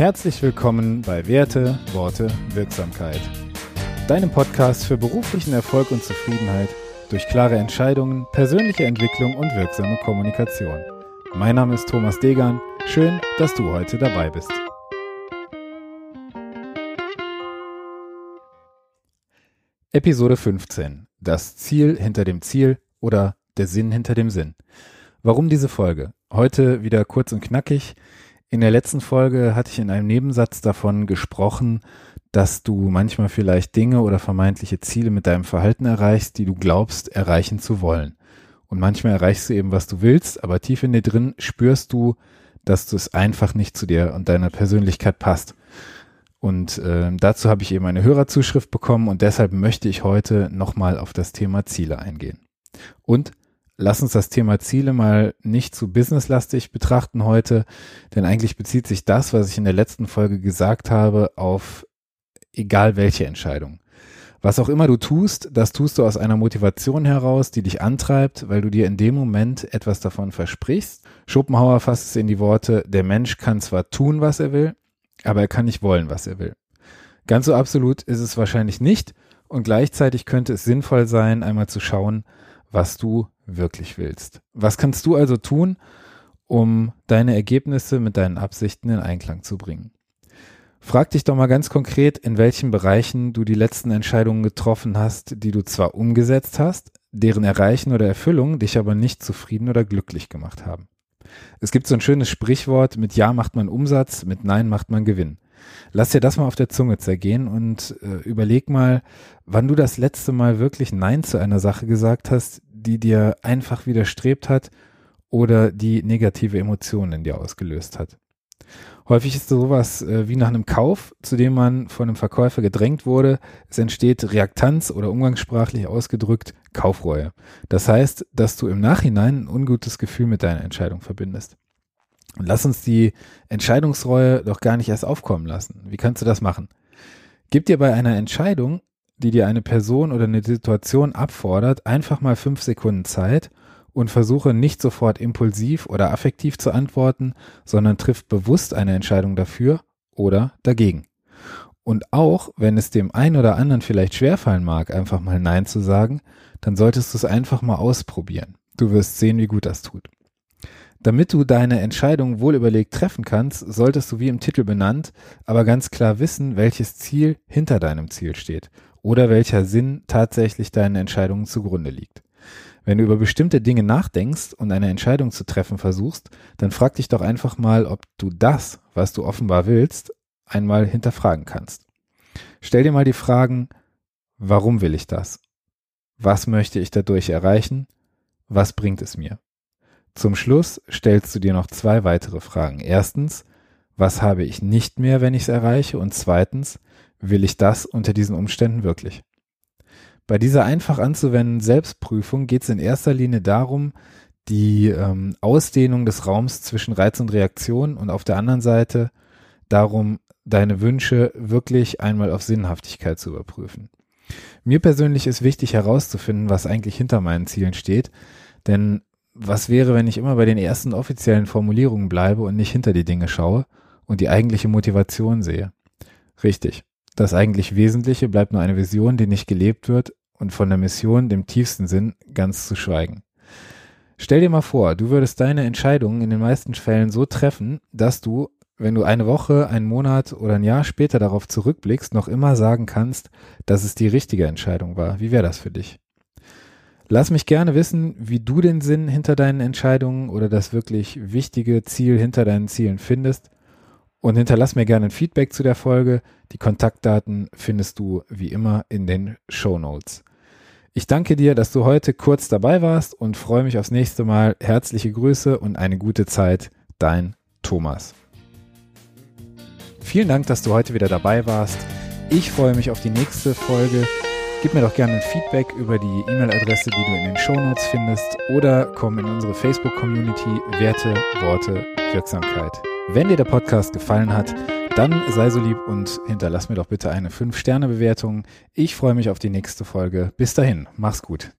Herzlich willkommen bei Werte, Worte, Wirksamkeit. Deinem Podcast für beruflichen Erfolg und Zufriedenheit durch klare Entscheidungen, persönliche Entwicklung und wirksame Kommunikation. Mein Name ist Thomas Degan. Schön, dass du heute dabei bist. Episode 15. Das Ziel hinter dem Ziel oder der Sinn hinter dem Sinn. Warum diese Folge? Heute wieder kurz und knackig. In der letzten Folge hatte ich in einem Nebensatz davon gesprochen, dass du manchmal vielleicht Dinge oder vermeintliche Ziele mit deinem Verhalten erreichst, die du glaubst erreichen zu wollen. Und manchmal erreichst du eben, was du willst, aber tief in dir drin spürst du, dass du es einfach nicht zu dir und deiner Persönlichkeit passt. Und äh, dazu habe ich eben eine Hörerzuschrift bekommen und deshalb möchte ich heute nochmal auf das Thema Ziele eingehen. Und lass uns das Thema Ziele mal nicht zu businesslastig betrachten heute, denn eigentlich bezieht sich das, was ich in der letzten Folge gesagt habe, auf egal welche Entscheidung. Was auch immer du tust, das tust du aus einer Motivation heraus, die dich antreibt, weil du dir in dem Moment etwas davon versprichst. Schopenhauer fasst es in die Worte, der Mensch kann zwar tun, was er will, aber er kann nicht wollen, was er will. Ganz so absolut ist es wahrscheinlich nicht und gleichzeitig könnte es sinnvoll sein, einmal zu schauen, was du wirklich willst. Was kannst du also tun, um deine Ergebnisse mit deinen Absichten in Einklang zu bringen? Frag dich doch mal ganz konkret, in welchen Bereichen du die letzten Entscheidungen getroffen hast, die du zwar umgesetzt hast, deren Erreichen oder Erfüllung dich aber nicht zufrieden oder glücklich gemacht haben. Es gibt so ein schönes Sprichwort, mit Ja macht man Umsatz, mit Nein macht man Gewinn. Lass dir das mal auf der Zunge zergehen und äh, überleg mal, wann du das letzte Mal wirklich Nein zu einer Sache gesagt hast, die dir einfach widerstrebt hat oder die negative Emotionen in dir ausgelöst hat. Häufig ist sowas äh, wie nach einem Kauf, zu dem man von einem Verkäufer gedrängt wurde. Es entsteht Reaktanz oder umgangssprachlich ausgedrückt Kaufreue. Das heißt, dass du im Nachhinein ein ungutes Gefühl mit deiner Entscheidung verbindest. Und lass uns die Entscheidungsreue doch gar nicht erst aufkommen lassen. Wie kannst du das machen? Gib dir bei einer Entscheidung, die dir eine Person oder eine Situation abfordert, einfach mal fünf Sekunden Zeit und versuche nicht sofort impulsiv oder affektiv zu antworten, sondern trifft bewusst eine Entscheidung dafür oder dagegen. Und auch wenn es dem einen oder anderen vielleicht schwerfallen mag, einfach mal Nein zu sagen, dann solltest du es einfach mal ausprobieren. Du wirst sehen, wie gut das tut. Damit du deine Entscheidung wohl überlegt treffen kannst, solltest du wie im Titel benannt, aber ganz klar wissen, welches Ziel hinter deinem Ziel steht oder welcher Sinn tatsächlich deinen Entscheidungen zugrunde liegt. Wenn du über bestimmte Dinge nachdenkst und eine Entscheidung zu treffen versuchst, dann frag dich doch einfach mal, ob du das, was du offenbar willst, einmal hinterfragen kannst. Stell dir mal die Fragen, warum will ich das? Was möchte ich dadurch erreichen? Was bringt es mir? Zum Schluss stellst du dir noch zwei weitere Fragen. Erstens, was habe ich nicht mehr, wenn ich es erreiche? Und zweitens, will ich das unter diesen Umständen wirklich? Bei dieser einfach anzuwendenden Selbstprüfung geht es in erster Linie darum, die ähm, Ausdehnung des Raums zwischen Reiz und Reaktion und auf der anderen Seite darum, deine Wünsche wirklich einmal auf Sinnhaftigkeit zu überprüfen. Mir persönlich ist wichtig herauszufinden, was eigentlich hinter meinen Zielen steht, denn was wäre, wenn ich immer bei den ersten offiziellen Formulierungen bleibe und nicht hinter die Dinge schaue und die eigentliche Motivation sehe? Richtig. Das eigentlich Wesentliche bleibt nur eine Vision, die nicht gelebt wird und von der Mission, dem tiefsten Sinn, ganz zu schweigen. Stell dir mal vor, du würdest deine Entscheidungen in den meisten Fällen so treffen, dass du, wenn du eine Woche, einen Monat oder ein Jahr später darauf zurückblickst, noch immer sagen kannst, dass es die richtige Entscheidung war. Wie wäre das für dich? Lass mich gerne wissen, wie du den Sinn hinter deinen Entscheidungen oder das wirklich wichtige Ziel hinter deinen Zielen findest und hinterlass mir gerne ein Feedback zu der Folge. Die Kontaktdaten findest du wie immer in den Show Notes. Ich danke dir, dass du heute kurz dabei warst und freue mich aufs nächste Mal. Herzliche Grüße und eine gute Zeit. Dein Thomas. Vielen Dank, dass du heute wieder dabei warst. Ich freue mich auf die nächste Folge. Gib mir doch gerne ein Feedback über die E-Mail-Adresse, die du in den Shownotes findest oder komm in unsere Facebook-Community Werte, Worte, Wirksamkeit. Wenn dir der Podcast gefallen hat, dann sei so lieb und hinterlass mir doch bitte eine 5-Sterne-Bewertung. Ich freue mich auf die nächste Folge. Bis dahin, mach's gut.